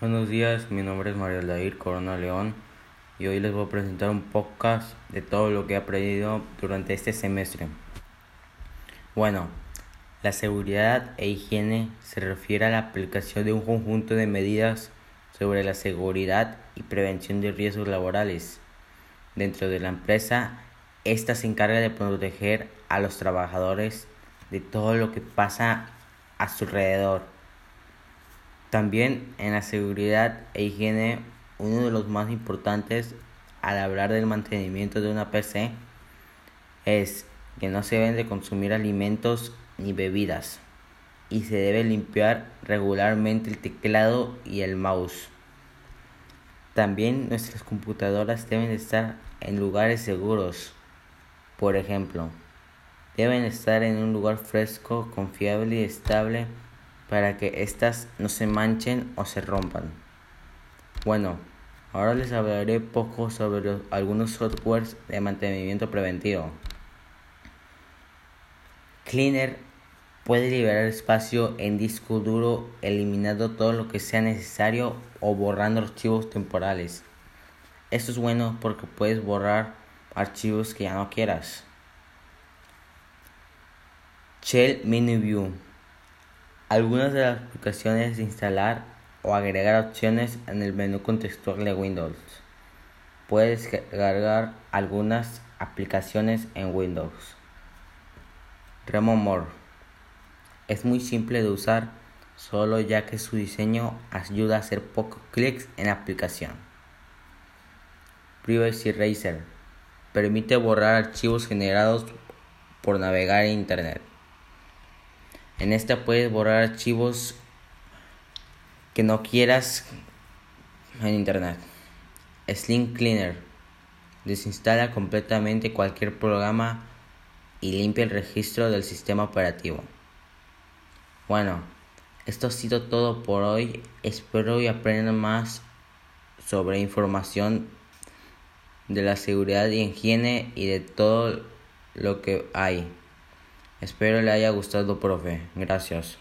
Buenos días, mi nombre es Mario Aldair Corona León y hoy les voy a presentar un podcast de todo lo que he aprendido durante este semestre. Bueno, la seguridad e higiene se refiere a la aplicación de un conjunto de medidas sobre la seguridad y prevención de riesgos laborales. Dentro de la empresa, esta se encarga de proteger a los trabajadores de todo lo que pasa a su alrededor también en la seguridad e higiene, uno de los más importantes al hablar del mantenimiento de una PC es que no se deben de consumir alimentos ni bebidas y se debe limpiar regularmente el teclado y el mouse. También nuestras computadoras deben estar en lugares seguros. Por ejemplo, deben estar en un lugar fresco, confiable y estable para que éstas no se manchen o se rompan. Bueno, ahora les hablaré poco sobre algunos softwares de mantenimiento preventivo. Cleaner puede liberar espacio en disco duro eliminando todo lo que sea necesario o borrando archivos temporales. Esto es bueno porque puedes borrar archivos que ya no quieras. Shell Mini View algunas de las aplicaciones de instalar o agregar opciones en el menú contextual de Windows. Puedes cargar algunas aplicaciones en Windows. Remo More es muy simple de usar solo ya que su diseño ayuda a hacer pocos clics en la aplicación. Privacy Eraser permite borrar archivos generados por navegar en Internet. En esta puedes borrar archivos que no quieras en internet. Slim Cleaner desinstala completamente cualquier programa y limpia el registro del sistema operativo. Bueno, esto ha sido todo por hoy. Espero y aprendan más sobre información de la seguridad y higiene y de todo lo que hay. Espero le haya gustado, profe. Gracias.